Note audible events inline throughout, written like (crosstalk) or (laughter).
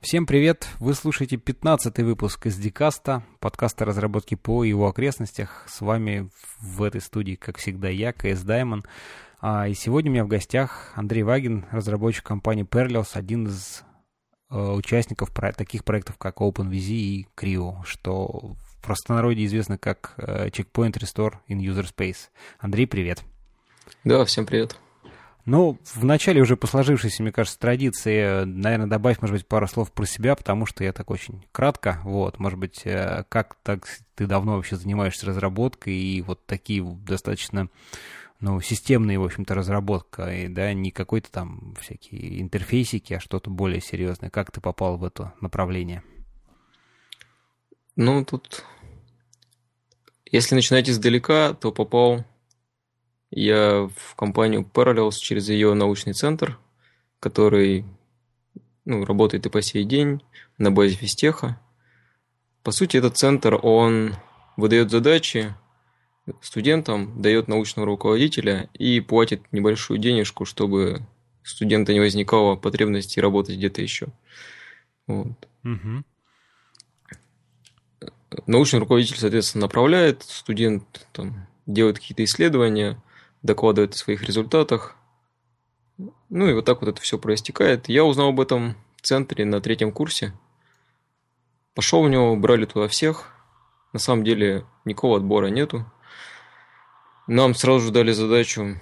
Всем привет! Вы слушаете 15-й выпуск из Дикаста, подкаста разработки по его окрестностях. С вами в этой студии, как всегда, я, КС Даймон. А, и сегодня у меня в гостях Андрей Вагин, разработчик компании Perlios, один из э, участников про- таких проектов, как OpenVZ и Creo, что в простонародье известно как э, Checkpoint Restore in User Space. Андрей, привет! Да, всем привет! Ну, в начале уже по сложившейся, мне кажется, традиции, наверное, добавь, может быть, пару слов про себя, потому что я так очень кратко, вот, может быть, э, как так ты давно вообще занимаешься разработкой и вот такие достаточно, ну, системные, в общем-то, разработка, и, да, не какой-то там всякие интерфейсики, а что-то более серьезное. Как ты попал в это направление? Ну, тут, если начинать издалека, то попал я в компанию Parallels через ее научный центр, который ну, работает и по сей день на базе физтеха. По сути, этот центр, он выдает задачи студентам, дает научного руководителя и платит небольшую денежку, чтобы студента не возникало потребности работать где-то еще. Вот. Угу. Научный руководитель, соответственно, направляет, студент там, делает какие-то исследования, докладывает о своих результатах. Ну и вот так вот это все проистекает. Я узнал об этом в центре на третьем курсе. Пошел в него, брали туда всех. На самом деле никакого отбора нету. Нам сразу же дали задачу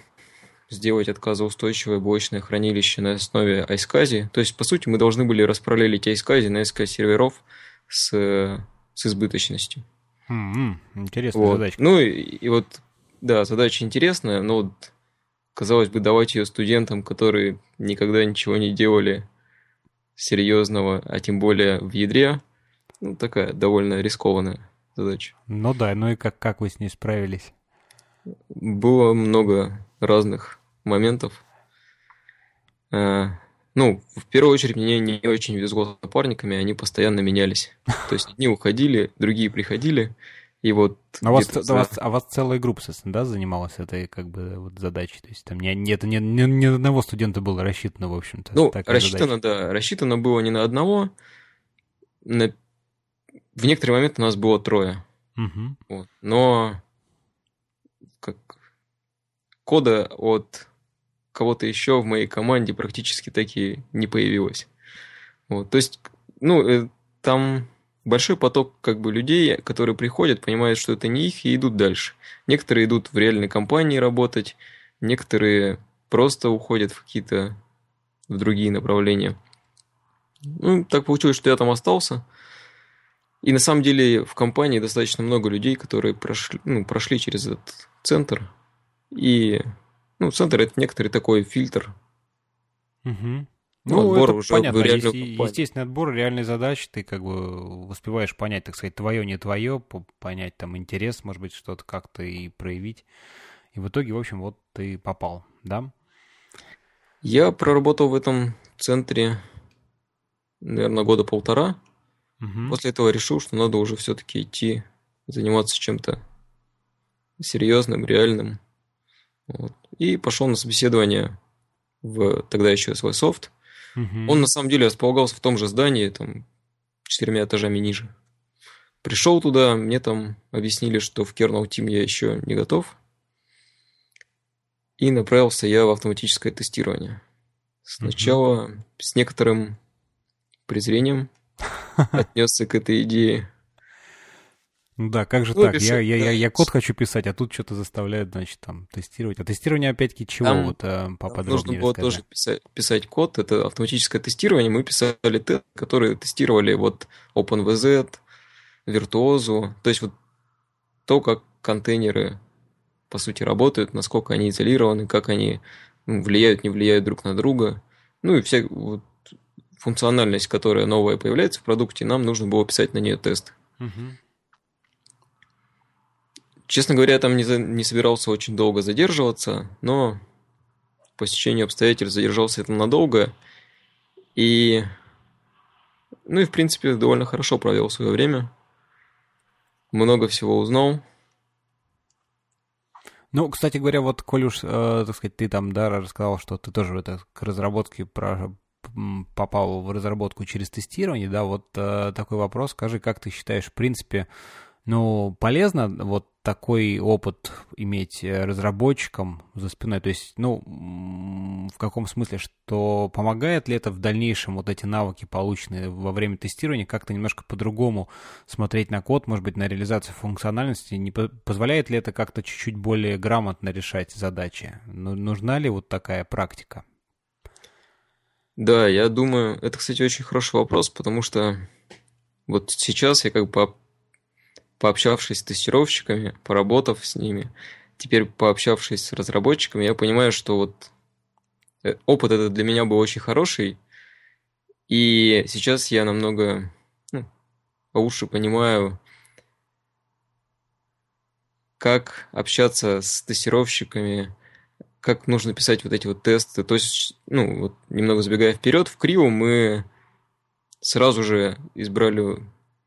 сделать отказоустойчивое блочное хранилище на основе iSCSI. То есть, по сути, мы должны были распараллелить iSCSI на SQL серверов с, с избыточностью. Mm-hmm. Интересная вот. задача. Ну и, и вот да, задача интересная, но вот, казалось бы, давать ее студентам, которые никогда ничего не делали серьезного, а тем более в ядре, ну, такая довольно рискованная задача. Ну да, ну и как, как вы с ней справились? Было много разных моментов. А, ну, в первую очередь, мне не очень везло с напарниками, они постоянно менялись. То есть одни уходили, другие приходили, и вот а, вас, за... вас, а вас целая группа, собственно, да, занималась этой как бы вот задачей? То есть там не, не, это не, не, ни одного студента было рассчитано, в общем-то. Ну, рассчитано, задача. да. Рассчитано было не на одного. На... В некоторые моменты у нас было трое. Угу. Вот. Но как кода от кого-то еще в моей команде практически таки не появилось. Вот. То есть, ну, э, там большой поток как бы людей, которые приходят, понимают, что это не их, и идут дальше. Некоторые идут в реальной компании работать, некоторые просто уходят в какие-то в другие направления. Ну, так получилось, что я там остался. И на самом деле в компании достаточно много людей, которые прошли, ну, прошли через этот центр. И ну, центр это некоторый такой фильтр. Угу. Ну, отбор это уже понятно. Есть, естественный отбор, реальные задачи, ты как бы успеваешь понять, так сказать, твое, не твое, понять там интерес, может быть, что-то как-то и проявить. И в итоге, в общем, вот ты попал, да? Я проработал в этом центре, наверное, года полтора. Угу. После этого решил, что надо уже все-таки идти заниматься чем-то серьезным, реальным. Вот. И пошел на собеседование в тогда еще свой софт. Угу. Он на самом деле располагался в том же здании, там, четырьмя этажами ниже. Пришел туда, мне там объяснили, что в Kernel Team я еще не готов. И направился я в автоматическое тестирование. Сначала угу. с некоторым презрением (laughs) отнесся к этой идее. Ну да, как же ну, так? Я, я, да. я, я код хочу писать, а тут что-то заставляют, значит, там, тестировать. А тестирование, опять-таки, чего? Там, вот э, поподробнее Нужно было тоже писать, писать код, это автоматическое тестирование. Мы писали тест, которые тестировали вот OpenVZ, Virtuoso, то есть вот то, как контейнеры, по сути, работают, насколько они изолированы, как они влияют, не влияют друг на друга. Ну и вся вот, функциональность, которая новая появляется в продукте, нам нужно было писать на нее тест. Угу. Честно говоря, я там не, за, не собирался очень долго задерживаться, но по стечению обстоятельств задержался там надолго. И, ну и, в принципе, довольно хорошо провел свое время. Много всего узнал. Ну, кстати говоря, вот, коль э, так сказать, ты там, да, рассказал, что ты тоже это, к разработке про, попал в разработку через тестирование, да, вот э, такой вопрос, скажи, как ты считаешь, в принципе, ну, полезно вот такой опыт иметь э, разработчикам за спиной? То есть, ну, в каком смысле, что помогает ли это в дальнейшем вот эти навыки, полученные во время тестирования, как-то немножко по-другому смотреть на код, может быть, на реализацию функциональности? Не позволяет ли это как-то чуть-чуть более грамотно решать задачи? Ну, нужна ли вот такая практика? Да, я думаю, это, кстати, очень хороший вопрос, потому что вот сейчас я как бы пообщавшись с тестировщиками, поработав с ними, теперь пообщавшись с разработчиками, я понимаю, что вот э, опыт этот для меня был очень хороший, и сейчас я намного ну, лучше понимаю, как общаться с тестировщиками, как нужно писать вот эти вот тесты. То есть, ну, вот немного забегая вперед, в Крио мы сразу же избрали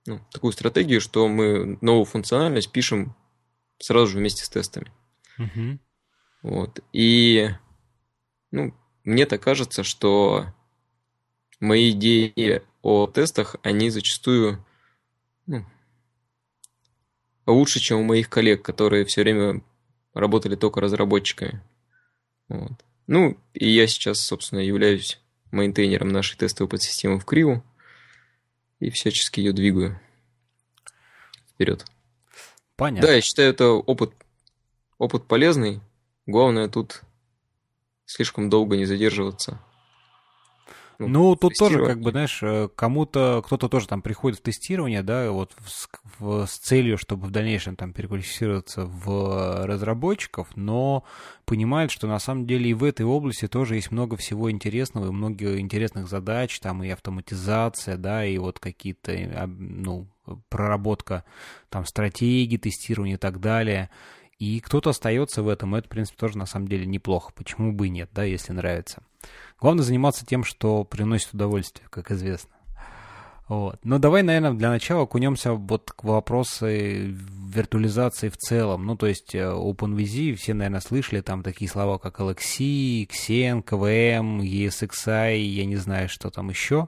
ну, такую стратегию, что мы новую функциональность пишем сразу же вместе с тестами. Угу. Вот. И ну, мне так кажется, что мои идеи о тестах, они зачастую ну, лучше, чем у моих коллег, которые все время работали только разработчиками. Вот. Ну, и я сейчас, собственно, являюсь мейнтейнером нашей тестовой подсистемы в Криву и всячески ее двигаю вперед. Понятно. Да, я считаю, это опыт, опыт полезный. Главное тут слишком долго не задерживаться. Ну, ну тут тоже, как бы, знаешь, э, кому-то, кто-то тоже там приходит в тестирование, да, вот с, в, с целью, чтобы в дальнейшем там переквалифицироваться в разработчиков, но понимает, что на самом деле и в этой области тоже есть много всего интересного, и много интересных задач, там и автоматизация, да, и вот какие-то, э, ну, проработка там стратегии, тестирования и так далее. И кто-то остается в этом, это, в принципе, тоже на самом деле неплохо. Почему бы и нет, да, если нравится. Главное заниматься тем, что приносит удовольствие, как известно. Вот. Но давай, наверное, для начала окунемся вот к вопросу виртуализации в целом. Ну, то есть э, OpenVZ, все, наверное, слышали там такие слова, как LXC, Xen, KVM, ESXi, я не знаю, что там еще.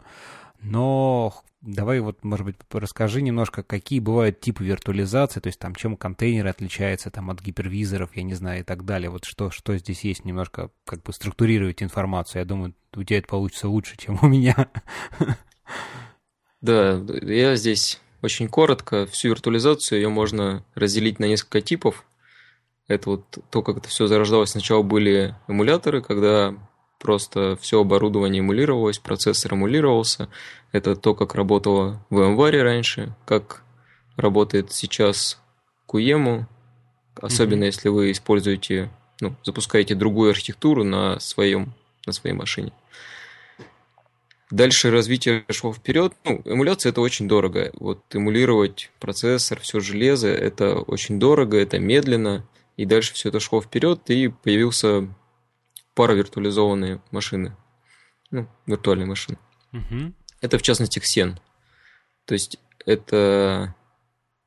Но Давай вот, может быть, расскажи немножко, какие бывают типы виртуализации, то есть там чем контейнеры отличаются там от гипервизоров, я не знаю, и так далее. Вот что, что здесь есть, немножко как бы структурировать информацию. Я думаю, у тебя это получится лучше, (laughs) чем у меня. Да, я здесь очень коротко. Всю виртуализацию ее можно разделить на несколько типов. Это вот то, как это все зарождалось. Сначала были эмуляторы, когда просто все оборудование эмулировалось, процессор эмулировался. Это то, как работало в VMware раньше, как работает сейчас QEMU, особенно mm-hmm. если вы используете, ну, запускаете другую архитектуру на, своем, на своей машине. Дальше развитие шло вперед. Ну, эмуляция это очень дорого. Вот эмулировать процессор, все железо, это очень дорого, это медленно. И дальше все это шло вперед, и появился паравиртуализованные машины. Ну, виртуальные машины. Угу. Это, в частности, Xen. То есть, это...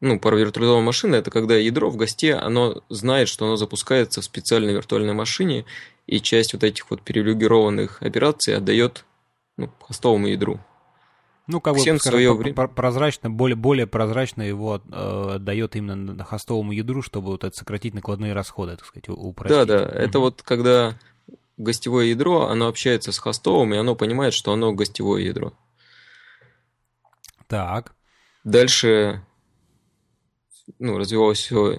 Ну, паравиртуализованная машина – это когда ядро в госте, оно знает, что оно запускается в специальной виртуальной машине, и часть вот этих вот привилегированных операций отдает ну, хостовому ядру. Ну, как Xen бы, скажем, свое время... прозрачно, более, более прозрачно его э, дает именно хостовому ядру, чтобы вот это сократить накладные расходы, так сказать, упростить. Да, да, это вот когда гостевое ядро, оно общается с хостовым, и оно понимает, что оно гостевое ядро. Так. Дальше ну, развивалось все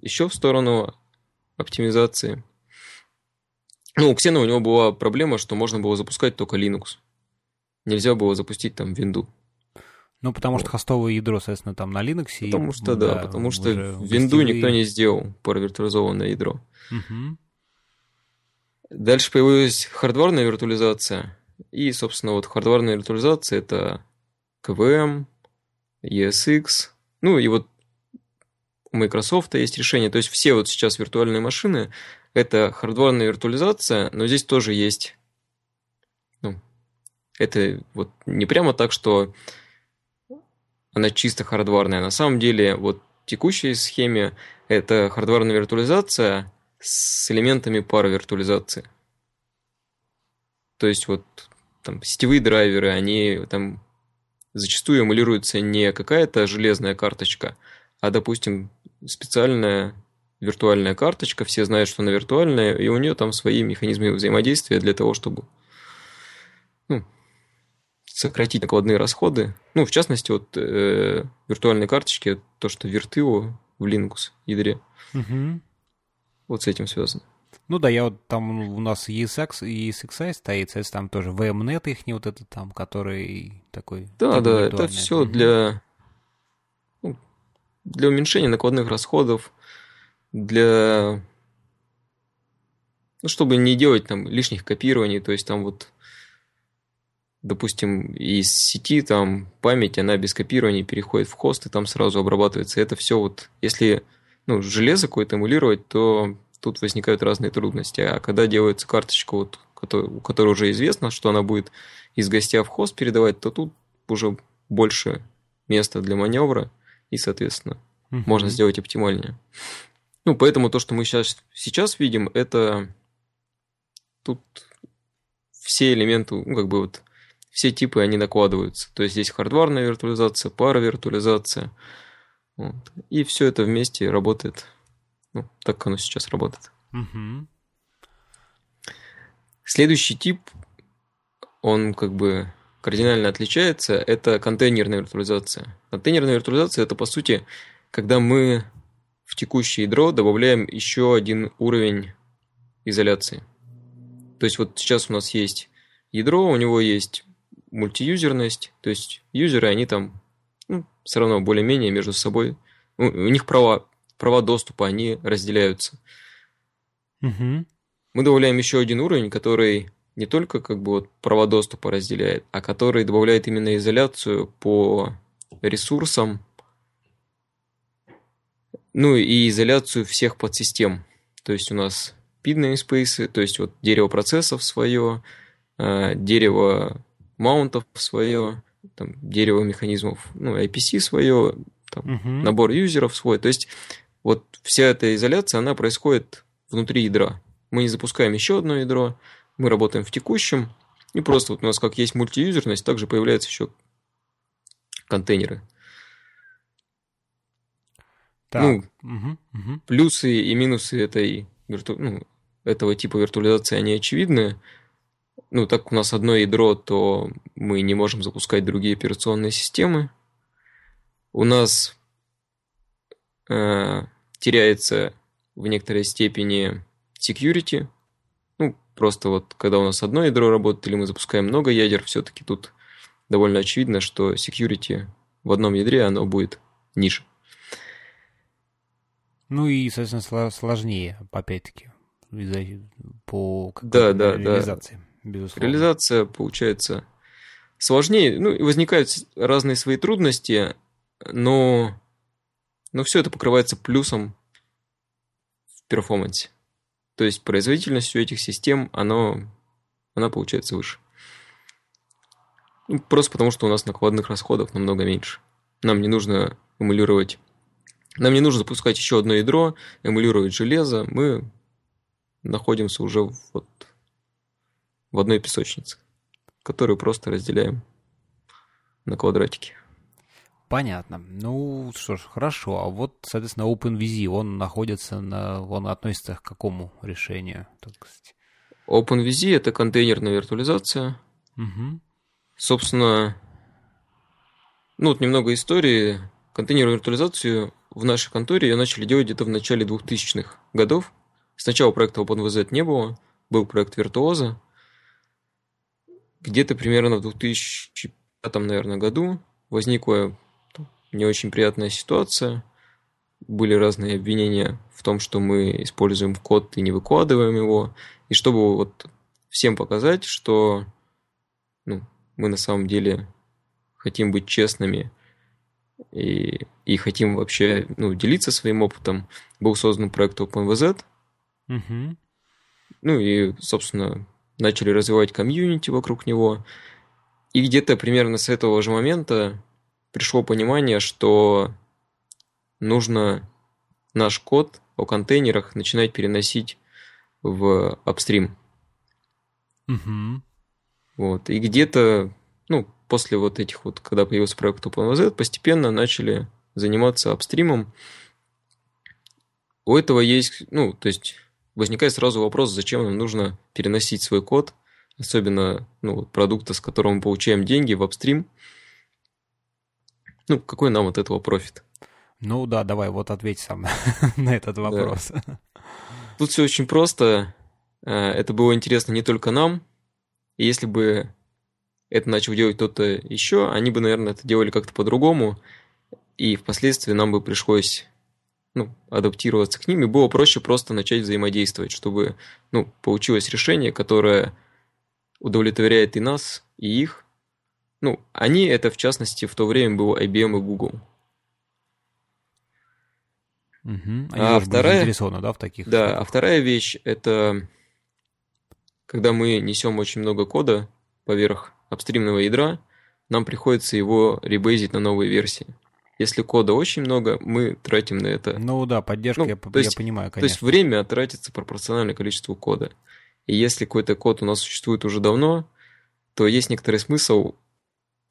еще в сторону оптимизации. Ну, у Xena у него была проблема, что можно было запускать только Linux. Нельзя было запустить там винду. Ну, потому вот. что хостовое ядро, соответственно, там на Linux. Потому что, да, да потому что винду гостевые... никто не сделал, паравиртуализованное ядро. Угу. Дальше появилась хардварная виртуализация. И, собственно, вот хардварная виртуализация это KVM, ESX. Ну и вот у Microsoft есть решение. То есть все вот сейчас виртуальные машины это хардварная виртуализация, но здесь тоже есть ну, это вот не прямо так, что она чисто хардварная. На самом деле, вот в текущей схеме это хардварная виртуализация с элементами пары виртуализации. То есть вот там, сетевые драйверы, они там зачастую эмулируются не какая-то железная карточка, а, допустим, специальная виртуальная карточка, все знают, что она виртуальная, и у нее там свои механизмы взаимодействия для того, чтобы ну, сократить накладные расходы. Ну, в частности, вот э, виртуальные карточки, то, что Virtuo в Linux ядре. Угу. Вот с этим связано. Ну да, я вот там у нас ESX, ESXi стоит, соответственно, там тоже VMNet их не вот этот там, который такой... Да, да, это все для, ну, для уменьшения накладных расходов, для... Ну, чтобы не делать там лишних копирований, то есть там вот допустим, из сети там память, она без копирования переходит в хост и там сразу обрабатывается. Это все вот, если ну, железо какое-то эмулировать, то тут возникают разные трудности. А когда делается карточка, вот, у которой уже известно, что она будет из гостя в хост передавать, то тут уже больше места для маневра, и, соответственно, uh-huh. можно сделать оптимальнее. Ну, поэтому то, что мы сейчас, сейчас видим, это тут все элементы, ну, как бы вот все типы, они накладываются. То есть здесь хардварная виртуализация, пара виртуализация. Вот. И все это вместе работает ну, так, оно сейчас работает. Угу. Следующий тип, он как бы кардинально отличается, это контейнерная виртуализация. Контейнерная виртуализация это, по сути, когда мы в текущее ядро добавляем еще один уровень изоляции. То есть вот сейчас у нас есть ядро, у него есть мультиюзерность, то есть юзеры, они там все равно более-менее между собой, у, у них права, права доступа, они разделяются. Угу. Мы добавляем еще один уровень, который не только как бы вот права доступа разделяет, а который добавляет именно изоляцию по ресурсам, ну и изоляцию всех подсистем. То есть у нас PID namespace, то есть вот дерево процессов свое, э, дерево маунтов свое, там, дерево механизмов, ну, IPC свое, там, угу. набор юзеров свой. То есть вот вся эта изоляция, она происходит внутри ядра. Мы не запускаем еще одно ядро, мы работаем в текущем, и просто вот у нас как есть мультиюзерность, также появляются еще контейнеры. Так. Ну, угу, угу. плюсы и минусы этой, ну, этого типа виртуализации, они очевидны ну, так у нас одно ядро, то мы не можем запускать другие операционные системы. У нас э, теряется в некоторой степени security. Ну, просто вот когда у нас одно ядро работает или мы запускаем много ядер, все-таки тут довольно очевидно, что security в одном ядре, оно будет ниже. Ну и, соответственно, сложнее, опять-таки, по да, да, реализации. Да безусловно. Реализация получается сложнее. Ну, возникают разные свои трудности, но, но все это покрывается плюсом в перформансе. То есть производительность у этих систем, оно, она получается выше. Ну, просто потому, что у нас накладных расходов намного меньше. Нам не нужно эмулировать нам не нужно запускать еще одно ядро, эмулировать железо. Мы находимся уже вот в одной песочнице, которую просто разделяем на квадратики. Понятно. Ну что ж, хорошо. А вот, соответственно, OpenVZ, он находится на, он относится к какому решению? Так сказать? OpenVZ это контейнерная виртуализация. Угу. Собственно, ну вот немного истории. Контейнерную виртуализацию в нашей конторе я начали делать где-то в начале 2000-х годов. Сначала проекта OpenVZ не было, был проект Виртуоза, где-то примерно в 2005, наверное, году возникла не очень приятная ситуация. Были разные обвинения в том, что мы используем код и не выкладываем его. И чтобы вот всем показать, что ну, мы на самом деле хотим быть честными и, и хотим вообще ну, делиться своим опытом, был создан проект OpenVZ. Угу. Ну и, собственно, начали развивать комьюнити вокруг него. И где-то примерно с этого же момента пришло понимание, что нужно наш код о контейнерах начинать переносить в апстрим. Угу. Вот. И где-то, ну, после вот этих вот, когда появился проект OpenVZ, постепенно начали заниматься апстримом. У этого есть, ну, то есть возникает сразу вопрос, зачем нам нужно переносить свой код, особенно ну, продукта, с которого мы получаем деньги в апстрим. Ну, какой нам от этого профит? Ну да, давай, вот ответь сам (laughs) на этот вопрос. Да. Тут все очень просто. Э, это было интересно не только нам. И если бы это начал делать кто-то еще, они бы, наверное, это делали как-то по-другому. И впоследствии нам бы пришлось ну, адаптироваться к ним, и было проще просто начать взаимодействовать, чтобы ну, получилось решение, которое удовлетворяет и нас, и их. Ну, они это, в частности, в то время было IBM и Google. Угу. Они а вторая, да, в таких? Да, штуках. а вторая вещь это когда мы несем очень много кода поверх апстримного ядра, нам приходится его ребейзить на новые версии. Если кода очень много, мы тратим на это. Ну да, поддержка, ну, я, то есть, я понимаю, конечно. То есть время тратится пропорционально количеству кода. И если какой-то код у нас существует уже давно, то есть некоторый смысл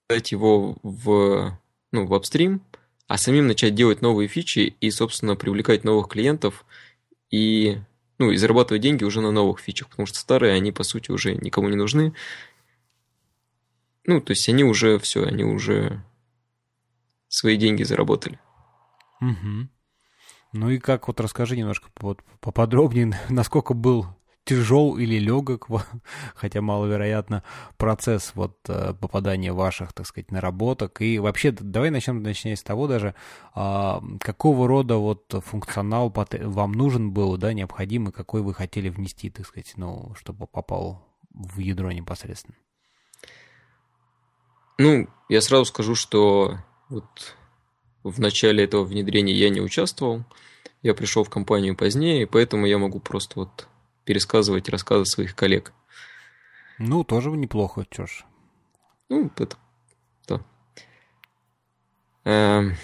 дать его в, ну, в апстрим, а самим начать делать новые фичи и, собственно, привлекать новых клиентов и, ну, и зарабатывать деньги уже на новых фичах, потому что старые, они, по сути, уже никому не нужны. Ну, то есть они уже все, они уже свои деньги заработали. Угу. Ну и как, вот расскажи немножко вот, поподробнее, (laughs) насколько был тяжел или легок, (laughs) хотя маловероятно, процесс вот э, попадания ваших, так сказать, наработок. И вообще, давай начнем начнем с того даже, а, какого рода вот функционал вам нужен был, да, необходимый, какой вы хотели внести, так сказать, ну, чтобы попал в ядро непосредственно. Ну, я сразу скажу, что вот в начале этого внедрения я не участвовал. Я пришел в компанию позднее, поэтому я могу просто вот пересказывать рассказы своих коллег. Ну, тоже неплохо, чё ж. Ну, это... Да. Эм...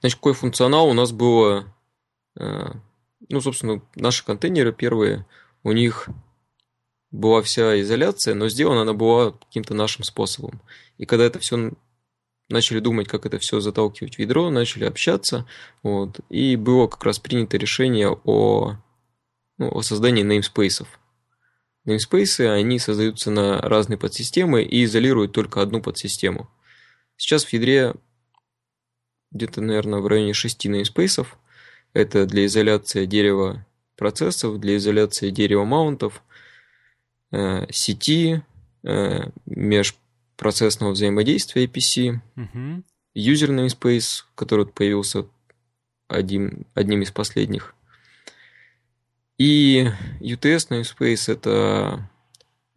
Значит, какой функционал у нас было... Э... Ну, собственно, наши контейнеры первые, у них была вся изоляция, но сделана она была каким-то нашим способом. И когда это все начали думать, как это все заталкивать в ядро, начали общаться, вот, и было как раз принято решение о ну, о создании namespace. Namespace, они создаются на разные подсистемы и изолируют только одну подсистему. Сейчас в ядре где-то, наверное, в районе 6 namespace. Это для изоляции дерева процессов, для изоляции дерева маунтов, сети, э, межпроцессного взаимодействия APC, угу. user namespace, который появился один, одним из последних, и UTS namespace это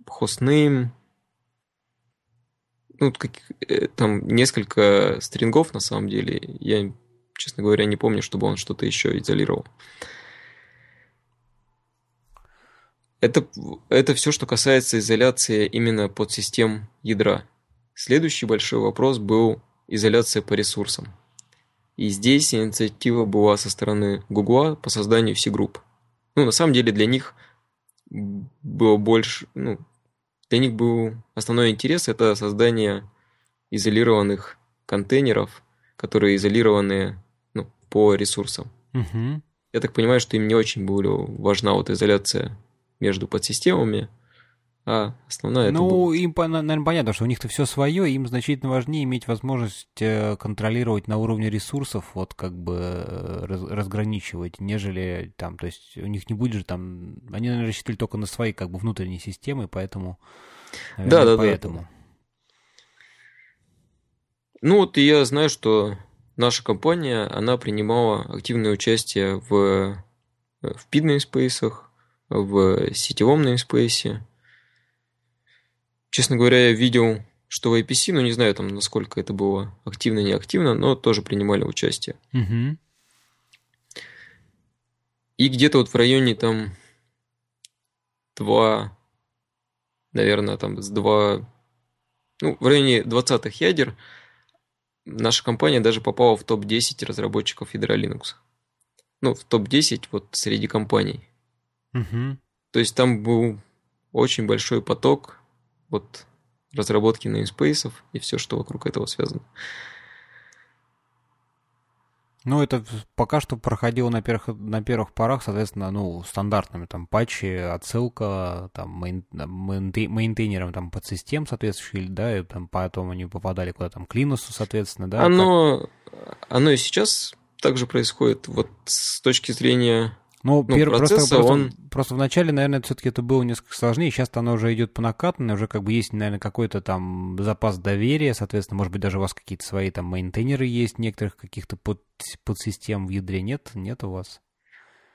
hostname, ну, как, э, там несколько стрингов на самом деле. Я, честно говоря, не помню, чтобы он что-то еще изолировал. Это, это все, что касается изоляции именно под систем ядра. Следующий большой вопрос был изоляция по ресурсам. И здесь инициатива была со стороны Google по созданию все-групп. Ну, на самом деле для них было больше, ну, для них был основной интерес это создание изолированных контейнеров, которые изолированы ну, по ресурсам. Угу. Я так понимаю, что им не очень была важна вот изоляция между подсистемами, а основная Ну, это... им, наверное, понятно, что у них-то все свое, им значительно важнее иметь возможность э, контролировать на уровне ресурсов, вот как бы э, раз, разграничивать, нежели там, то есть у них не будет же там, они, наверное, рассчитывали только на свои как бы внутренние системы, поэтому, наверное, да, да, поэтому. Да. Ну вот я знаю, что наша компания, она принимала активное участие в, в PID namespace, в сетевом namespace, Честно говоря, я видел, что в IPC, ну не знаю там, насколько это было активно, неактивно, но тоже принимали участие. Угу. И где-то вот в районе там два, наверное, там с два, ну, в районе 20-х ядер наша компания даже попала в топ-10 разработчиков ядра Linux. Ну, в топ-10 вот среди компаний. Угу. То есть там был очень большой поток вот разработки namespace и все, что вокруг этого связано. Ну, это пока что проходило на первых, на первых порах, соответственно, ну, стандартными, там, патчи, отсылка, там, мейн, мейнтейнерам, там, под систем соответствующий, да, и там, потом они попадали куда там, к Линусу, соответственно, да. Оно, как... оно и сейчас также происходит, вот с точки зрения ну, ну первый, просто, просто, он... просто вначале, наверное, все-таки это было несколько сложнее. Сейчас оно уже идет по накатанной, уже как бы есть, наверное, какой-то там запас доверия, соответственно, может быть, даже у вас какие-то свои там мейнтейнеры есть, некоторых каких-то под, подсистем в ядре нет? Нет у вас?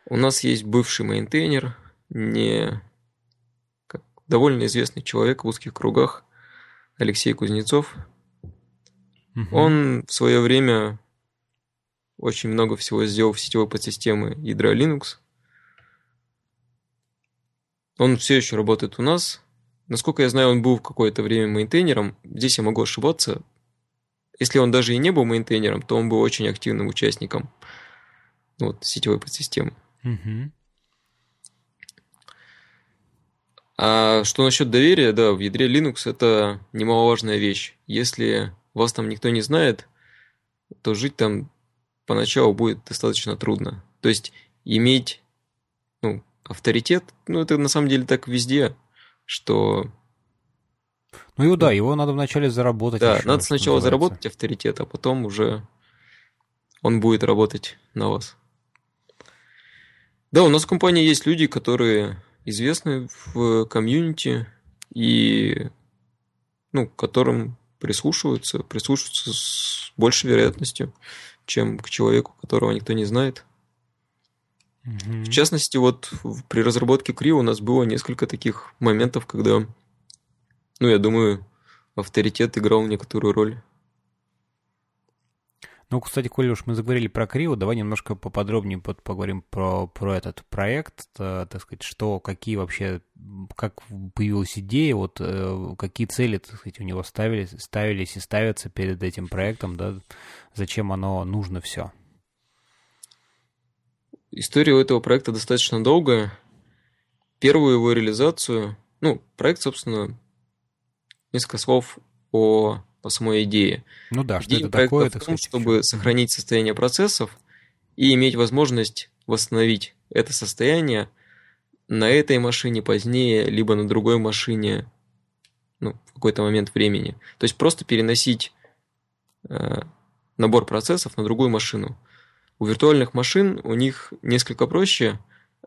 У нас есть бывший мейнтейнер, не как, довольно известный человек в узких кругах, Алексей Кузнецов. Угу. Он в свое время очень много всего сделал в сетевой подсистемы ядра Linux. Он все еще работает у нас. Насколько я знаю, он был в какое-то время мейнтейнером. Здесь я могу ошибаться. Если он даже и не был мейнтейнером, то он был очень активным участником вот, сетевой подсистемы. Угу. А что насчет доверия, да, в ядре Linux это немаловажная вещь. Если вас там никто не знает, то жить там поначалу будет достаточно трудно. То есть иметь ну, авторитет, ну это на самом деле так везде, что... Ну и да, его надо вначале заработать. Да, еще, надо сначала заработать авторитет, а потом уже он будет работать на вас. Да, у нас в компании есть люди, которые известны в комьюнити и ну, которым прислушиваются, прислушиваются с большей вероятностью чем к человеку, которого никто не знает. Mm-hmm. В частности, вот при разработке Крио у нас было несколько таких моментов, когда, ну, я думаю, авторитет играл некоторую роль. Ну, кстати, коли уж мы заговорили про Крио, давай немножко поподробнее поговорим про, про этот проект, э, так сказать, что, какие вообще, как появилась идея, вот э, какие цели, так сказать, у него ставились, ставились и ставятся перед этим проектом, да, зачем оно нужно все? История у этого проекта достаточно долгая. Первую его реализацию, ну, проект, собственно, несколько слов о по самой идее. Ну да, что Идея это такое? в том, чтобы сохранить состояние процессов и иметь возможность восстановить это состояние на этой машине позднее, либо на другой машине ну, в какой-то момент времени. То есть просто переносить э, набор процессов на другую машину. У виртуальных машин у них несколько проще,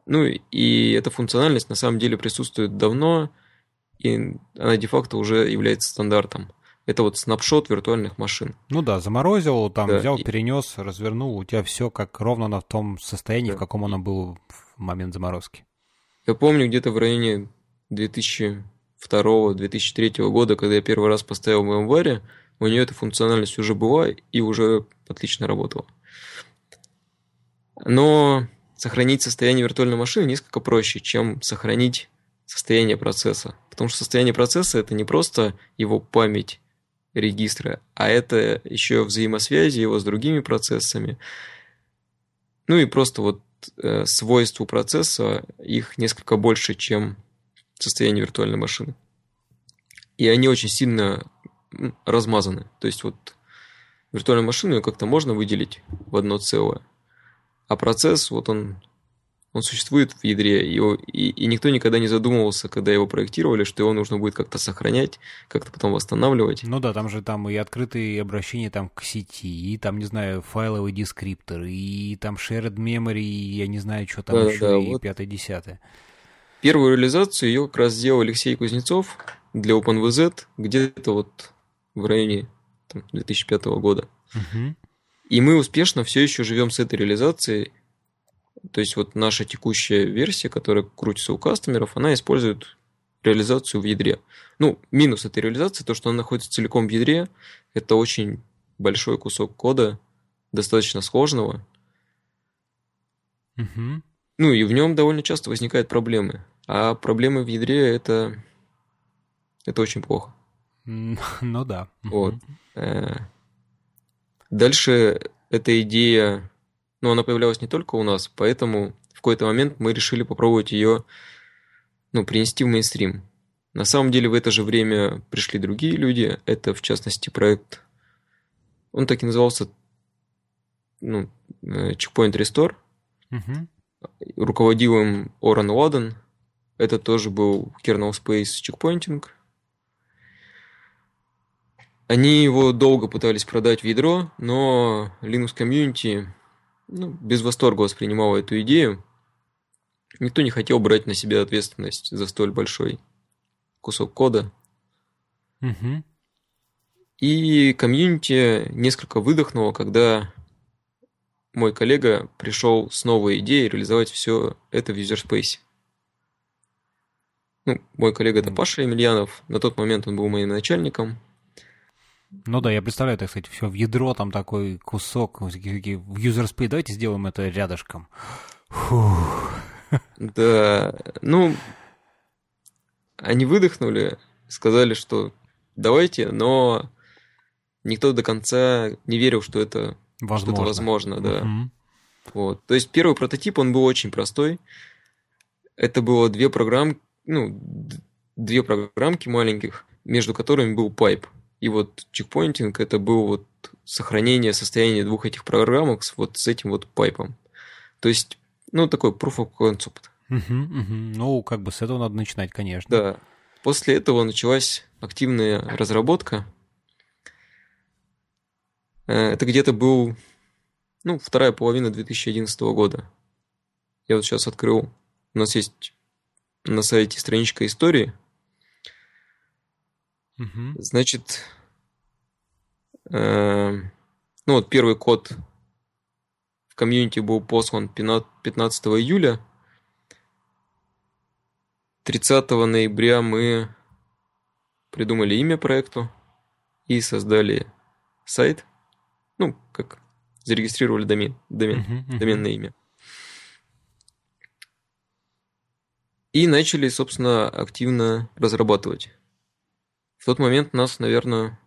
ну и эта функциональность на самом деле присутствует давно, и она де-факто уже является стандартом. Это вот снапшот виртуальных машин. Ну да, заморозил, там да. взял, перенес, развернул, у тебя все как ровно на том состоянии, да. в каком оно было в момент заморозки. Я помню где-то в районе 2002-2003 года, когда я первый раз поставил в январе, у нее эта функциональность уже была и уже отлично работала. Но сохранить состояние виртуальной машины несколько проще, чем сохранить состояние процесса. Потому что состояние процесса это не просто его память регистра, а это еще взаимосвязи его с другими процессами. Ну и просто вот э, свойства процесса, их несколько больше, чем состояние виртуальной машины. И они очень сильно размазаны. То есть вот виртуальную машину как-то можно выделить в одно целое, а процесс, вот он он существует в ядре, и, и, и никто никогда не задумывался, когда его проектировали, что его нужно будет как-то сохранять, как-то потом восстанавливать. Ну да, там же там и открытые обращения там к сети, и там, не знаю, файловый дескриптор, и там shared memory, и я не знаю, что там да, еще, да, и вот. пятое-десятое. Первую реализацию ее как раз сделал Алексей Кузнецов для OpenVZ где-то вот в районе там, 2005 года. Угу. И мы успешно все еще живем с этой реализацией, то есть вот наша текущая версия, которая крутится у кастомеров, она использует реализацию в ядре. Ну, минус этой реализации, то, что она находится целиком в ядре, это очень большой кусок кода, достаточно сложного. Угу. Ну, и в нем довольно часто возникают проблемы. А проблемы в ядре это, это очень плохо. (laughs) Ну да. Вот. Э, дальше эта идея но она появлялась не только у нас, поэтому в какой-то момент мы решили попробовать ее ну, принести в мейнстрим. На самом деле в это же время пришли другие люди. Это, в частности, проект... Он так и назывался ну, э, Checkpoint Restore. Угу. Руководил им Оран Ладен. Это тоже был kernel space checkpointing. Они его долго пытались продать в ядро, но Linux Community ну, без восторга воспринимала эту идею. Никто не хотел брать на себя ответственность за столь большой кусок кода. Угу. И комьюнити несколько выдохнуло, когда мой коллега пришел с новой идеей реализовать все это в юзерспейсе. Ну, мой коллега это Паша Емельянов. На тот момент он был моим начальником. Ну да, я представляю, так сказать, все в ядро, там такой кусок, в user space, давайте сделаем это рядышком. Фух. Да, ну, они выдохнули, сказали, что давайте, но никто до конца не верил, что это возможно. что-то возможно, да. Угу. Вот. То есть первый прототип, он был очень простой. Это было две программы, ну, две программки маленьких, между которыми был пайп. И вот чекпоинтинг это был вот сохранение состояния двух этих программок с вот с этим вот пайпом. То есть, ну, такой proof of concept. Угу, угу. Ну, как бы с этого надо начинать, конечно. Да. После этого началась активная разработка. Э, это где-то был, ну, вторая половина 2011 года. Я вот сейчас открыл. У нас есть на сайте страничка истории – Угу. Значит, э, ну вот первый код в комьюнити был послан 15 июля. 30 ноября мы придумали имя проекту и создали сайт. Ну, как зарегистрировали домен, домен uh-huh, uh-huh. доменное имя. И начали, собственно, активно разрабатывать. В тот момент нас, наверное...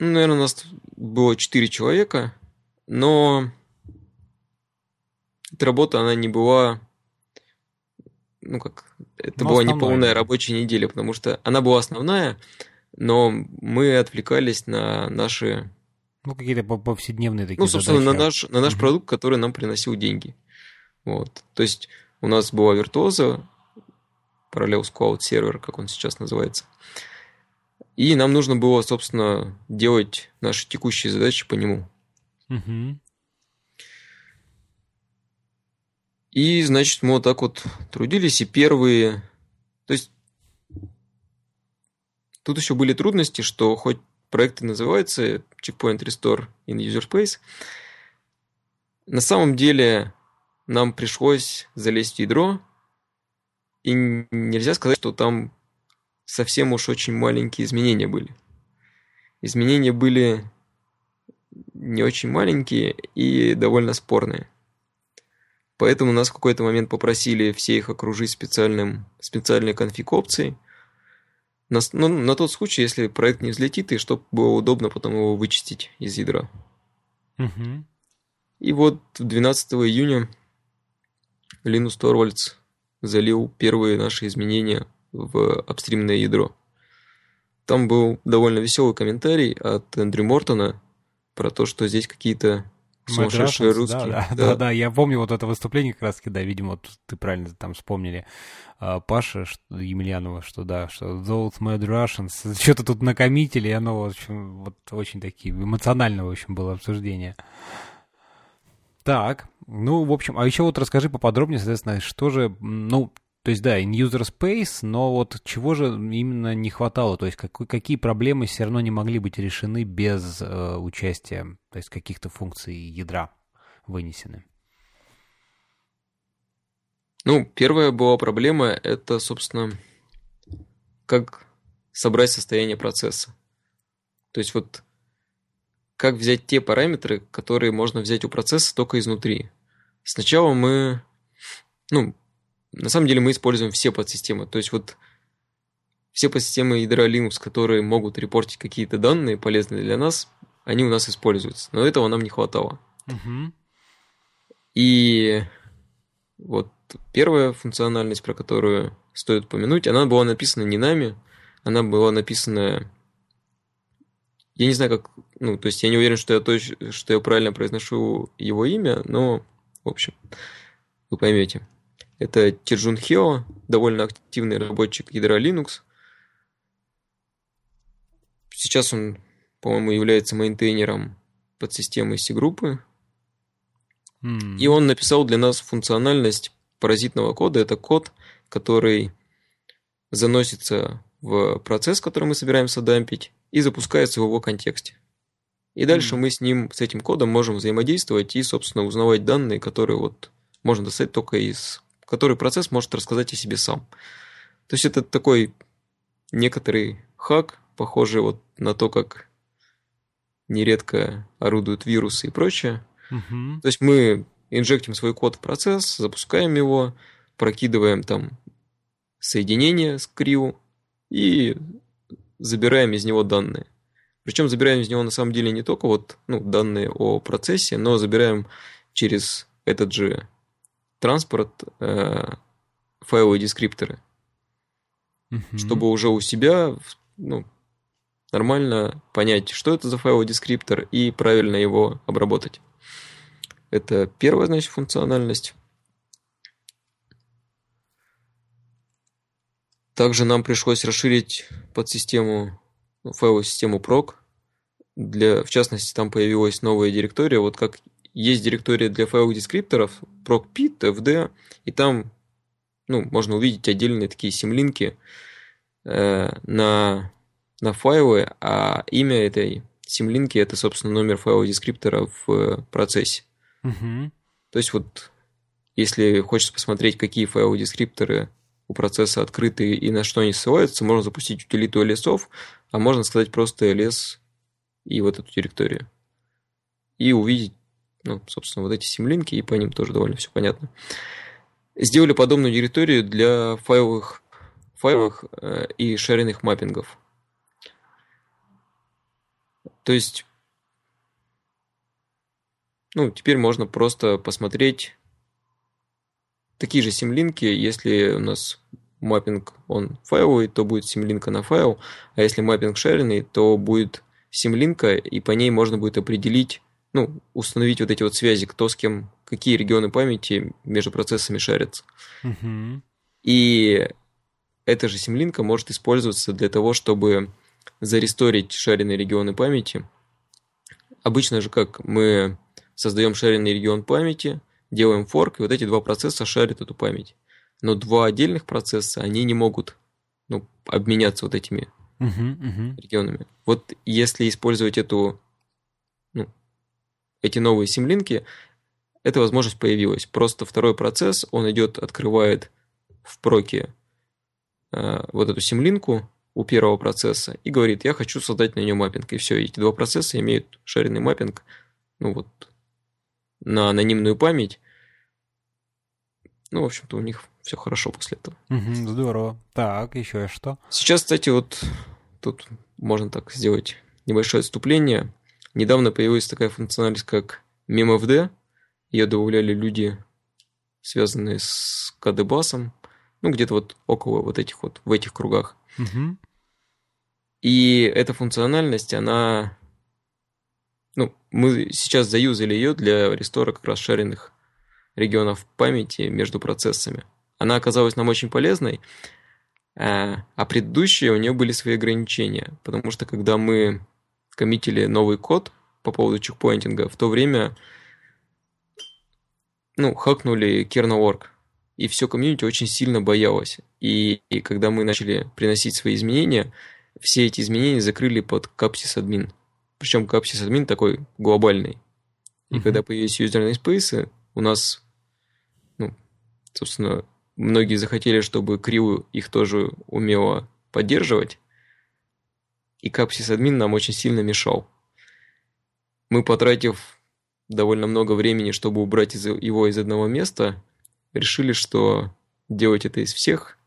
Ну, наверное, у нас было 4 человека, но эта работа, она не была... Ну, как... Это но была не полная рабочая неделя, потому что она была основная, но мы отвлекались на наши... Ну, какие-то повседневные такие Ну, собственно, задачи. на наш, на наш угу. продукт, который нам приносил деньги. Вот. То есть у нас была виртуоза, Parallels Cloud сервер, как он сейчас называется. И нам нужно было, собственно, делать наши текущие задачи по нему. Угу. И, значит, мы вот так вот трудились, и первые... То есть, тут еще были трудности, что хоть проект и называется Checkpoint Restore in User Space, на самом деле нам пришлось залезть в ядро, и нельзя сказать, что там совсем уж очень маленькие изменения были. Изменения были не очень маленькие и довольно спорные. Поэтому нас в какой-то момент попросили все их окружить специальным, специальной конфиг опцией. На, ну, на тот случай, если проект не взлетит, и чтобы было удобно потом его вычистить из ядра. Угу. И вот 12 июня Линус Торвальдс залил первые наши изменения в апстримное ядро. Там был довольно веселый комментарий от Эндрю Мортона про то, что здесь какие-то сумасшедшие русские. Да да, да, да, да, я помню вот это выступление как раз, да, видимо, вот ты правильно там вспомнили а, Паша что, Емельянова, что да, что those mad Russians, (laughs) что-то тут накомители, и оно, в общем, вот очень такие, эмоциональное, в общем, было обсуждение. Так, ну, в общем, а еще вот расскажи поподробнее, соответственно, что же, ну, то есть, да, in user space, но вот чего же именно не хватало? То есть, какой, какие проблемы все равно не могли быть решены без э, участия, то есть, каких-то функций ядра вынесены? Ну, первая была проблема, это, собственно, как собрать состояние процесса. То есть, вот как взять те параметры, которые можно взять у процесса только изнутри. Сначала мы, ну, на самом деле мы используем все подсистемы. То есть вот все подсистемы ядра Linux, которые могут репортить какие-то данные полезные для нас, они у нас используются. Но этого нам не хватало. Угу. И вот первая функциональность, про которую стоит упомянуть, она была написана не нами, она была написана... Я не знаю, как... Ну, то есть я не уверен, что я, точ... что я правильно произношу его имя, но, в общем, вы поймете. Это Тиджун Хео, довольно активный разработчик ядра Linux. Сейчас он, по-моему, является мейнтейнером подсистемы C-группы. Mm. И он написал для нас функциональность паразитного кода. Это код, который заносится в процесс, который мы собираемся дампить, и запускается в его контексте. И дальше mm. мы с ним, с этим кодом можем взаимодействовать и, собственно, узнавать данные, которые вот можно достать только из... Который процесс может рассказать о себе сам. То есть это такой некоторый хак, похожий вот на то, как нередко орудуют вирусы и прочее. Угу. То есть мы инжектим свой код в процесс, запускаем его, прокидываем там соединение с криу и забираем из него данные. Причем забираем из него на самом деле не только вот ну, данные о процессе, но забираем через этот же транспорт э, файловые дескрипторы, угу. чтобы уже у себя ну, нормально понять, что это за файловый дескриптор и правильно его обработать. Это первая, значит, функциональность. Также нам пришлось расширить подсистему, ну, файловую систему proc. Для, в частности, там появилась новая директория. Вот как есть директория для файловых дескрипторов, procpit, fd, и там ну, можно увидеть отдельные такие симлинки э, на на файлы, а имя этой симлинки это, собственно, номер файлового дескриптора в э, процессе. Угу. То есть вот если хочется посмотреть, какие файловые дескрипторы у процесса открыты и на что они ссылаются, можно запустить утилиту lsов, а можно сказать просто ls и вот эту директорию. И увидеть, ну, собственно, вот эти симлинки, и по ним тоже довольно все понятно. Сделали подобную директорию для файловых, файловых э, и шаренных маппингов. То есть, ну, теперь можно просто посмотреть такие же симлинки, если у нас маппинг он файловый, то будет симлинка на файл, а если маппинг шаренный, то будет симлинка, и по ней можно будет определить, ну, установить вот эти вот связи, кто с кем, какие регионы памяти между процессами шарятся. Угу. И эта же симлинка может использоваться для того, чтобы заресторить шаренные регионы памяти. Обычно же как мы создаем шаренный регион памяти, делаем форк, и вот эти два процесса шарят эту память. Но два отдельных процесса, они не могут ну, обменяться вот этими uh-huh, uh-huh. регионами. Вот если использовать эту, ну, эти новые симлинки, эта возможность появилась. Просто второй процесс, он идет, открывает в проке э, вот эту симлинку, у первого процесса и говорит, я хочу создать на нем маппинг. И все, эти два процесса имеют шаренный маппинг, ну вот, на анонимную память. Ну, в общем-то, у них все хорошо после этого. Угу, здорово. Так, еще что? Сейчас, кстати, вот тут можно так сделать небольшое отступление. Недавно появилась такая функциональность, как MemFD. Ее добавляли люди, связанные с КД-басом. Ну, где-то вот около вот этих вот, в этих кругах. Угу. И эта функциональность, она... Мы сейчас заюзали ее для рестора как раз шаренных регионов памяти между процессами. Она оказалась нам очень полезной, а, а предыдущие у нее были свои ограничения, потому что когда мы коммитили новый код по поводу чекпоинтинга, в то время ну, хакнули kernel.org, и все комьюнити очень сильно боялось. И, и когда мы начали приносить свои изменения, все эти изменения закрыли под Capsys Admin. Причем Capsys Admin такой глобальный. И uh-huh. когда появились юзерные спейсы, у нас, ну, собственно, многие захотели, чтобы Криву их тоже умело поддерживать. И Capsys Admin нам очень сильно мешал. Мы, потратив довольно много времени, чтобы убрать его из одного места, решили, что делать это из всех,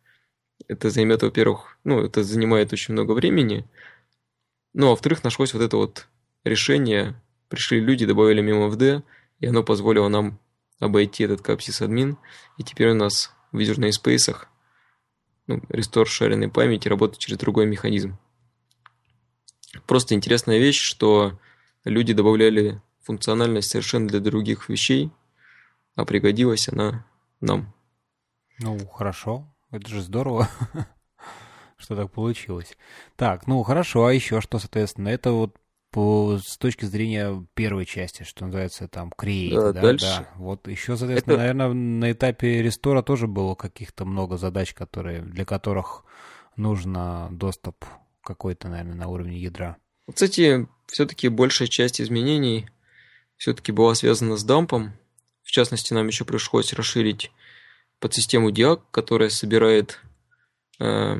это займет, во-первых, ну, это занимает очень много времени, ну, а во-вторых, нашлось вот это вот решение, пришли люди, добавили MemFD, и оно позволило нам обойти этот капсис админ, и теперь у нас в Namespace ну, restore шаренной памяти работает через другой механизм. Просто интересная вещь, что люди добавляли функциональность совершенно для других вещей, а пригодилась она нам. Ну, хорошо. Это же здорово, (laughs) что так получилось. Так, ну хорошо, а еще что, соответственно? Это вот по, с точки зрения первой части, что называется, там, create, да, да, дальше. да. Вот еще, соответственно, Это... наверное, на этапе рестора тоже было каких-то много задач, которые, для которых нужно доступ какой-то, наверное, на уровне ядра. Кстати, все-таки большая часть изменений все-таки была связана с дампом. В частности, нам еще пришлось расширить подсистему DIAC, которая собирает э,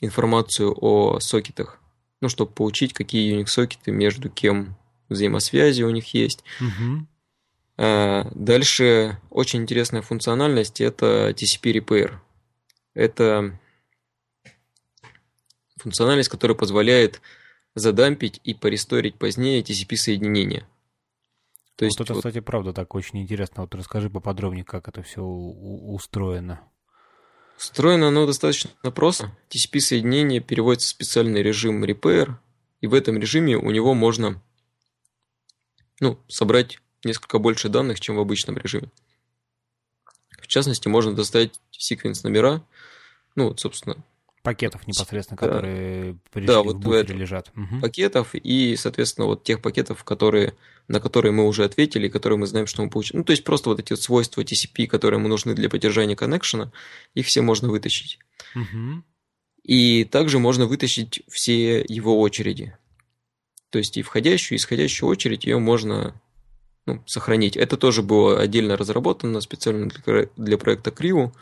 информацию о сокетах ну, чтобы получить, какие Unix-сокеты между кем взаимосвязи у них есть. Угу. Дальше очень интересная функциональность – это TCP Repair. Это функциональность, которая позволяет задампить и поресторить позднее TCP-соединения. То вот есть, это, вот... кстати, правда так очень интересно. Вот расскажи поподробнее, как это все устроено. Устроено оно достаточно просто. TCP-соединение переводится в специальный режим Repair, и в этом режиме у него можно ну, собрать несколько больше данных, чем в обычном режиме. В частности, можно достать секвенс номера, ну, вот, собственно, Пакетов непосредственно, да. которые пришли да, вот в буфере в лежат. Угу. Пакетов и, соответственно, вот тех пакетов, которые, на которые мы уже ответили, которые мы знаем, что мы получим. Ну, то есть просто вот эти вот свойства TCP, которые ему нужны для поддержания коннекшена, их все можно вытащить. Угу. И также можно вытащить все его очереди. То есть и входящую, и исходящую очередь ее можно ну, сохранить. Это тоже было отдельно разработано специально для, для проекта Криву.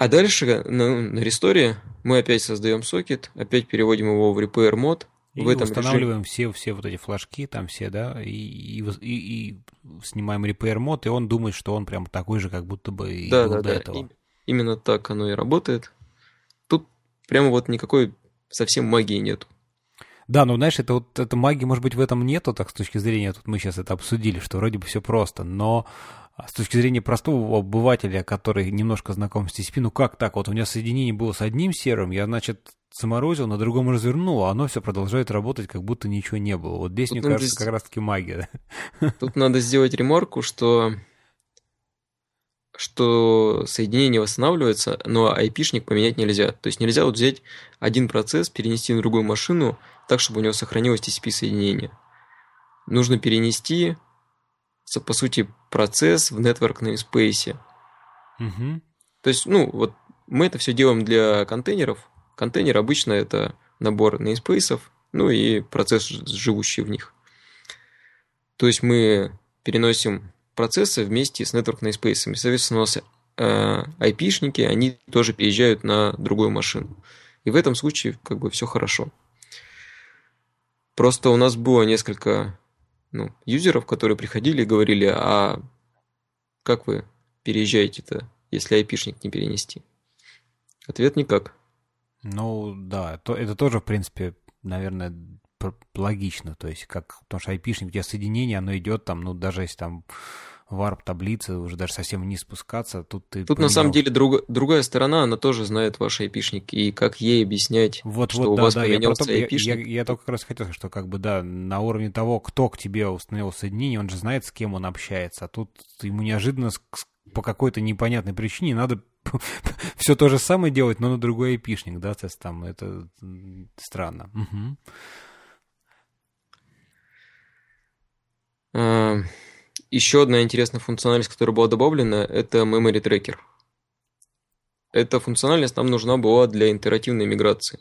А дальше на, на ресторе мы опять создаем сокет, опять переводим его в repair мод. И в этом устанавливаем режиме... все, все вот эти флажки, там все, да, и, и, и, и снимаем repair мод, и он думает, что он прям такой же, как будто бы и да, был да, до да. этого. И, именно так оно и работает. Тут прямо вот никакой совсем магии нету. Да, ну знаешь, это вот эта магии, может быть, в этом нету, так с точки зрения, тут мы сейчас это обсудили, что вроде бы все просто, но а с точки зрения простого обывателя, который немножко знаком с TCP, ну как так? Вот у меня соединение было с одним сервером, я, значит, заморозил, на другом развернул, а оно все продолжает работать, как будто ничего не было. Вот здесь, Тут мне кажется, как раз-таки магия. Тут надо сделать ремарку, что что соединение восстанавливается, но айпишник поменять нельзя. То есть нельзя вот взять один процесс, перенести на другую машину, так, чтобы у него сохранилось TCP-соединение. Нужно перенести по сути, процесс в network namespace. Угу. То есть, ну, вот мы это все делаем для контейнеров. Контейнер обычно это набор namespace, ну и процесс, живущий в них. То есть мы переносим процессы вместе с network namespace. Соответственно, у нас э, IP-шники, они тоже переезжают на другую машину. И в этом случае как бы все хорошо. Просто у нас было несколько ну, юзеров, которые приходили и говорили, а как вы переезжаете-то, если айпишник не перенести? Ответ никак. Ну, да, то, это тоже, в принципе, наверное, логично. То есть, как, потому что айпишник, тебя соединение, оно идет там, ну, даже если там варп таблицы, уже даже совсем вниз спускаться, тут ты... Тут поменял... на самом деле друг, другая сторона, она тоже знает ваш айпишник, и как ей объяснять, вот, что вот, у да, вас да, поменялся я, айпишник. Я, я, я только как раз хотел сказать, что как бы, да, на уровне того, кто к тебе установил соединение, он же знает, с кем он общается, а тут ему неожиданно по какой-то непонятной причине надо (laughs) все то же самое делать, но на другой айпишник, да, то есть там это странно. Угу. Еще одна интересная функциональность, которая была добавлена, это Memory Tracker. Эта функциональность нам нужна была для интерактивной миграции.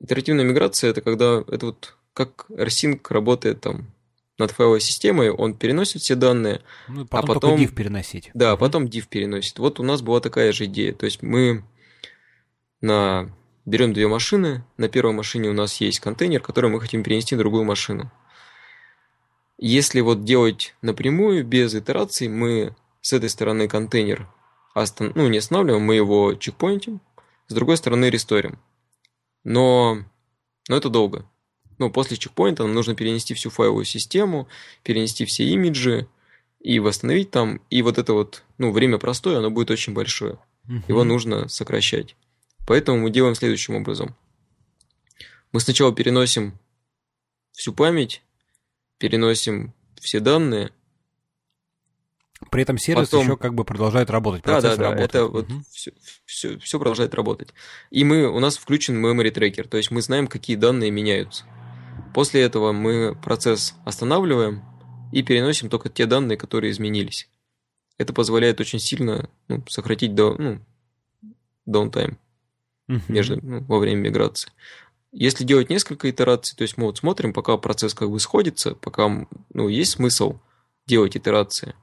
Интерактивная миграция это когда это вот как rsync работает там над файловой системой, он переносит все данные, ну, потом а потом div переносить. Да, потом div переносит. Вот у нас была такая же идея. То есть мы на берем две машины, на первой машине у нас есть контейнер, который мы хотим перенести на другую машину. Если вот делать напрямую, без итераций, мы с этой стороны контейнер остан... ну, не останавливаем, мы его чекпоинтим, с другой стороны ресторим. Но, но это долго. Ну, после чекпоинта нам нужно перенести всю файловую систему, перенести все имиджи, и восстановить там, и вот это вот, ну, время простое, оно будет очень большое. Угу. Его нужно сокращать. Поэтому мы делаем следующим образом. Мы сначала переносим всю память, переносим все данные. При этом сервис потом... еще как бы продолжает работать. Да, да, да. Работает. Это угу. вот все, все, все продолжает работать. И мы, у нас включен memory tracker, то есть мы знаем, какие данные меняются. После этого мы процесс останавливаем и переносим только те данные, которые изменились. Это позволяет очень сильно ну, сократить до, ну, downtime uh-huh. между, ну, во время миграции. Если делать несколько итераций, то есть мы вот смотрим, пока процесс как бы сходится, пока ну, есть смысл делать итерации,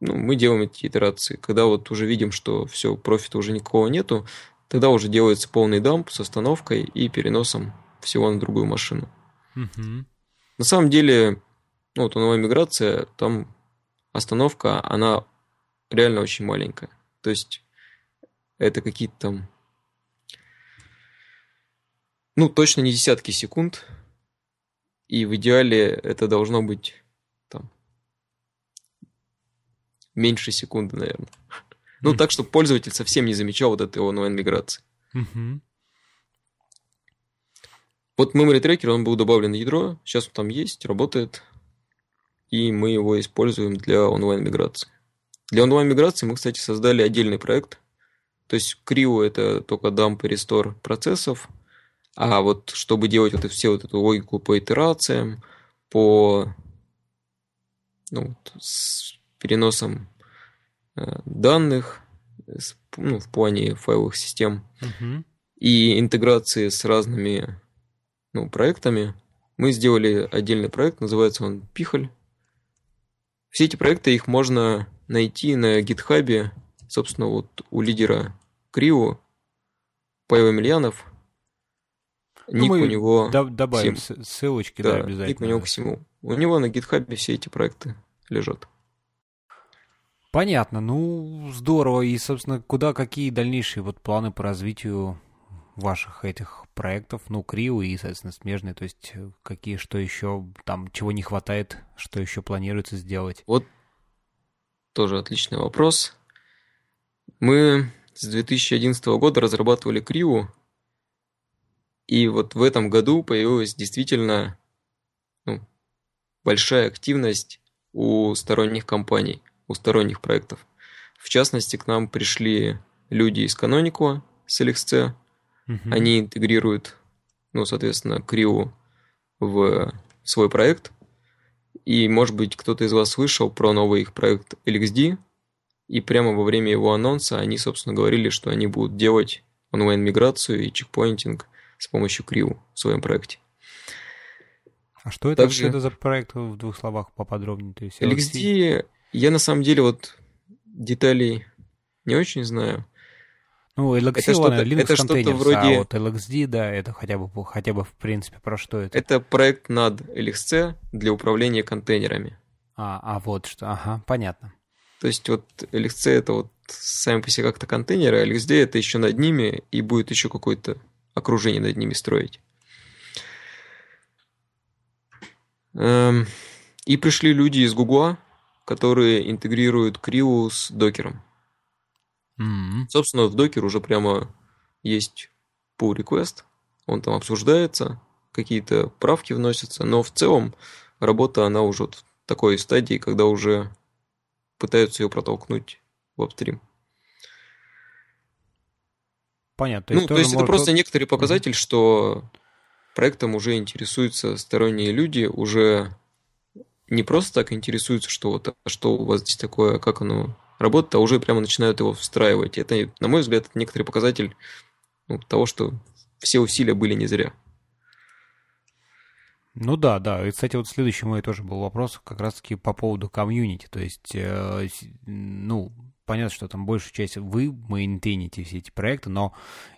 ну, мы делаем эти итерации. Когда вот уже видим, что все, профита уже никакого нету, тогда уже делается полный дамп с остановкой и переносом всего на другую машину. Uh-huh. На самом деле, ну, вот у новой миграция, там остановка, она реально очень маленькая. То есть это какие-то там ну, точно не десятки секунд. И в идеале это должно быть там меньше секунды, наверное. Ну, так, чтобы пользователь совсем не замечал вот этой онлайн-миграции. Вот memory tracker, он был добавлен в ядро, сейчас он там есть, работает, и мы его используем для онлайн-миграции. Для онлайн-миграции мы, кстати, создали отдельный проект. То есть Creo это только dump и restore процессов, а вот чтобы делать вот все вот эту логику по итерациям, по ну, с переносом э, данных ну, в плане файловых систем uh-huh. и интеграции с разными ну, проектами, мы сделали отдельный проект, называется он Пихаль. Все эти проекты, их можно найти на гитхабе, собственно, вот у лидера Крио, Павел Емельянов – ну, ник у него... Добавим Сим. ссылочки, да, да, обязательно. Ник у него к всему. У него на гитхабе все эти проекты лежат. Понятно, ну здорово. И, собственно, куда какие дальнейшие вот планы по развитию ваших этих проектов, ну, Крио и, соответственно, смежные, то есть какие, что еще, там, чего не хватает, что еще планируется сделать? Вот тоже отличный вопрос. Мы с 2011 года разрабатывали Крио, и вот в этом году появилась действительно ну, большая активность у сторонних компаний, у сторонних проектов. В частности, к нам пришли люди из Canonical с LXC. Угу. Они интегрируют, ну, соответственно, Крио в свой проект. И, может быть, кто-то из вас слышал про новый их проект LXD. И прямо во время его анонса они, собственно, говорили, что они будут делать онлайн-миграцию и чекпоинтинг с помощью Криу в своем проекте. А что это, Также... что это за проект в двух словах поподробнее? То есть LXD, LXD, я на самом деле вот деталей не очень знаю. Ну, LXD, это ладно, Linux это что-то вроде... а вот LXD, да, это хотя бы, хотя бы в принципе про что это? Это проект над LXC для управления контейнерами. А, а вот что, ага, понятно. То есть вот LXC это вот сами по себе как-то контейнеры, а LXD это еще над ними, и будет еще какой-то окружение над ними строить. Эм, и пришли люди из Гугла, которые интегрируют Криу с докером. Mm-hmm. Собственно, в докер уже прямо есть pull request, он там обсуждается, какие-то правки вносятся, но в целом работа, она уже в такой стадии, когда уже пытаются ее протолкнуть в апстрим. Понятно. То ну, то есть может... это просто некоторый показатель, mm-hmm. что проектом уже интересуются сторонние люди, уже не просто так интересуются, что вот а что у вас здесь такое, как оно работает, а уже прямо начинают его встраивать. Это, на мой взгляд, некоторый показатель ну, того, что все усилия были не зря. Ну да, да. И, кстати, вот следующий мой тоже был вопрос как раз-таки по поводу комьюнити. То есть, э, ну, понятно, что там большую часть вы мейнтейните все эти проекты, но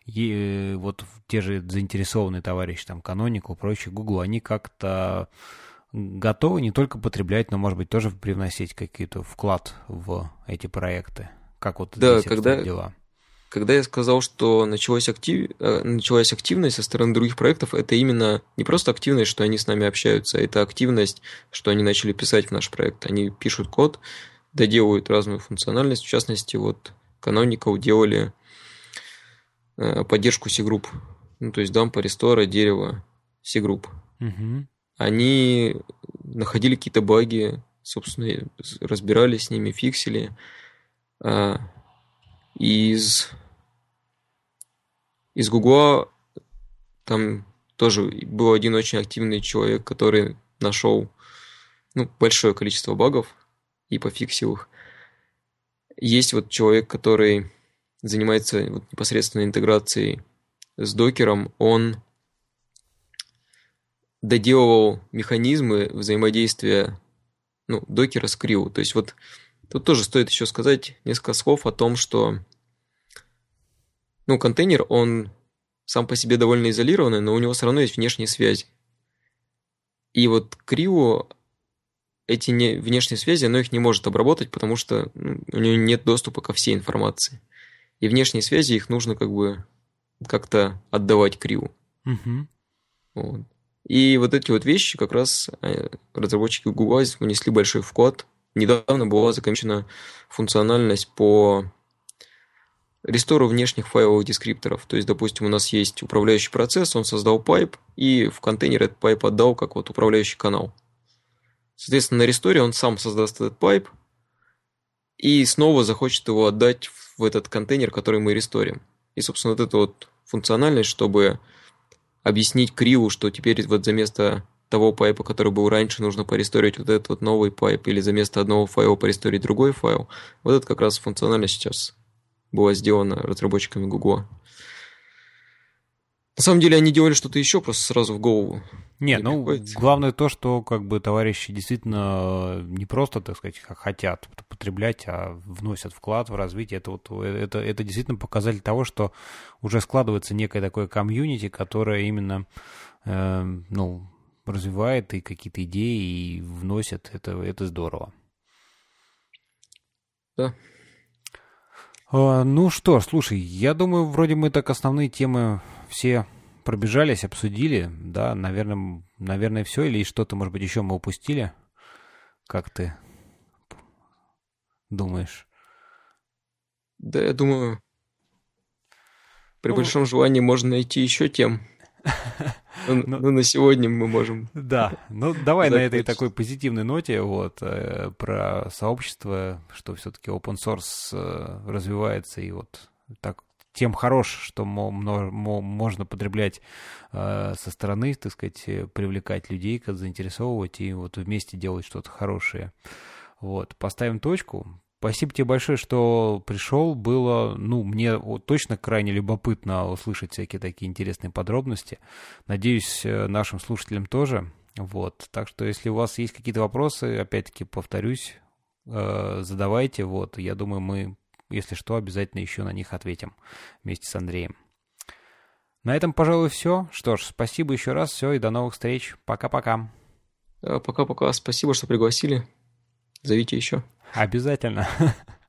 и, вот те же заинтересованные товарищи, там, Canonical, прочие, Google, они как-то готовы не только потреблять, но, может быть, тоже привносить какие-то вклад в эти проекты. Как вот да, здесь когда, дела? когда я сказал, что началась, актив... Э, началась активность со стороны других проектов, это именно не просто активность, что они с нами общаются, это активность, что они начали писать в наш проект. Они пишут код, доделывают разную функциональность. В частности, вот Canonical делали э, поддержку C-групп. Ну, то есть дампа, рестора, дерево, C-групп. Угу. Они находили какие-то баги, собственно, разбирались с ними, фиксили. А, из, из Гугла там тоже был один очень активный человек, который нашел ну, большое количество багов и пофиксил их. Есть вот человек, который занимается вот непосредственно интеграцией с докером, он доделывал механизмы взаимодействия ну, докера с Криу. То есть вот тут тоже стоит еще сказать несколько слов о том, что ну, контейнер, он сам по себе довольно изолированный, но у него все равно есть внешние связи. И вот CRIU эти не, внешние связи, оно их не может обработать, потому что ну, у него нет доступа ко всей информации. И внешние связи их нужно как бы как-то отдавать CRIU. Угу. Вот. И вот эти вот вещи как раз э, разработчики Google внесли большой вклад. Недавно была закончена функциональность по рестору внешних файловых дескрипторов. То есть, допустим, у нас есть управляющий процесс, он создал pipe, и в контейнер этот pipe отдал как вот управляющий канал. Соответственно, на ресторе он сам создаст этот pipe, и снова захочет его отдать в этот контейнер, который мы ресторим. И, собственно, вот эта вот функциональность, чтобы объяснить CRIU, что теперь вот за место того pipe а, который был раньше, нужно поресторить вот этот вот новый pipe, или за место одного файла поресторить другой файл. Вот это как раз функциональность сейчас была сделана разработчиками Google. На самом деле они делали что-то еще просто сразу в голову. Не, не ну, приходит. главное то, что как бы товарищи действительно не просто, так сказать, хотят потреблять, а вносят вклад в развитие. Это, вот, это, это действительно показатель того, что уже складывается некое такое комьюнити, которое именно, э, ну, развивает и какие-то идеи и вносит. Это, это здорово. Да. А, ну что, слушай, я думаю, вроде мы так основные темы все пробежались, обсудили, да, наверное, наверное, все, или что-то, может быть, еще мы упустили? Как ты думаешь? Да, я думаю, при ну, большом желании можно найти еще тем. (laughs) Ну, ну, на сегодня мы можем. Да, ну давай на этой такой позитивной ноте вот э, про сообщество, что все-таки open source э, развивается и вот так тем хорош, что можно потреблять э, со стороны, так сказать, привлекать людей, как заинтересовывать и вот вместе делать что-то хорошее. Вот, поставим точку. Спасибо тебе большое, что пришел. Было, ну, мне точно крайне любопытно услышать всякие такие интересные подробности. Надеюсь, э, нашим слушателям тоже. Вот, так что если у вас есть какие-то вопросы, опять-таки повторюсь, э, задавайте. Вот, я думаю, мы если что, обязательно еще на них ответим вместе с Андреем. На этом, пожалуй, все. Что ж, спасибо еще раз. Все, и до новых встреч. Пока-пока. Пока-пока. Спасибо, что пригласили. Зовите еще. Обязательно. (laughs)